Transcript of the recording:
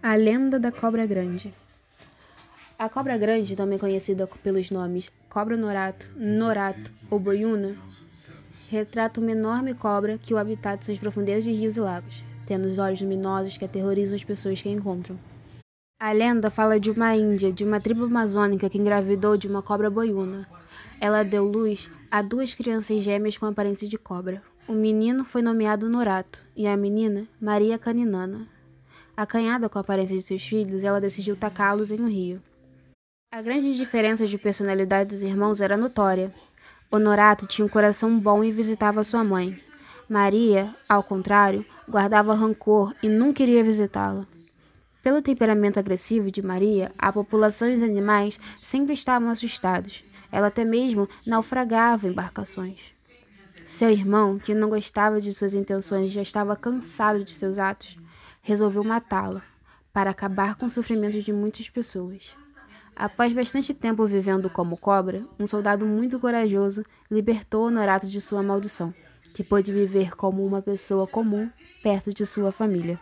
A lenda da cobra grande. A cobra grande, também conhecida pelos nomes cobra norato, norato ou boiuna, retrata uma enorme cobra que o habitat são as profundezas de rios e lagos, tendo os olhos luminosos que aterrorizam as pessoas que a encontram. A lenda fala de uma índia, de uma tribo amazônica que engravidou de uma cobra boiuna. Ela deu luz a duas crianças gêmeas com aparência de cobra. O menino foi nomeado Norato e a menina Maria Caninana. Acanhada com a aparência de seus filhos, ela decidiu tacá-los em um rio. A grande diferença de personalidade dos irmãos era notória. Honorato tinha um coração bom e visitava sua mãe. Maria, ao contrário, guardava rancor e nunca iria visitá-la. Pelo temperamento agressivo de Maria, a população e os animais sempre estavam assustados. Ela até mesmo naufragava embarcações. Seu irmão, que não gostava de suas intenções já estava cansado de seus atos, resolveu matá-la, para acabar com o sofrimento de muitas pessoas. Após bastante tempo vivendo como cobra, um soldado muito corajoso libertou Honorato de sua maldição, que pôde viver como uma pessoa comum perto de sua família.